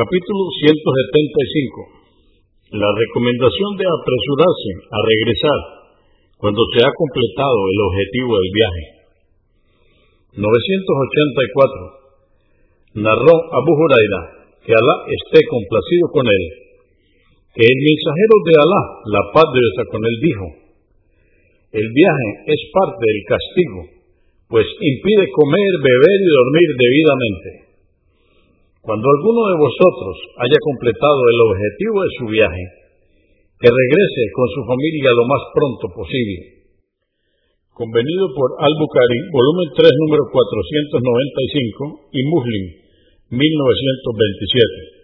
Capítulo 175. La recomendación de apresurarse a regresar cuando se ha completado el objetivo del viaje. 984. Narró Abu Huraira, que Alá esté complacido con él, que el mensajero de Alá, la paz de Dios con él, dijo, el viaje es parte del castigo, pues impide comer, beber y dormir debidamente. Cuando alguno de vosotros haya completado el objetivo de su viaje, que regrese con su familia lo más pronto posible. Convenido por Al-Bukhari, volumen 3, número 495 y Muslim, 1927.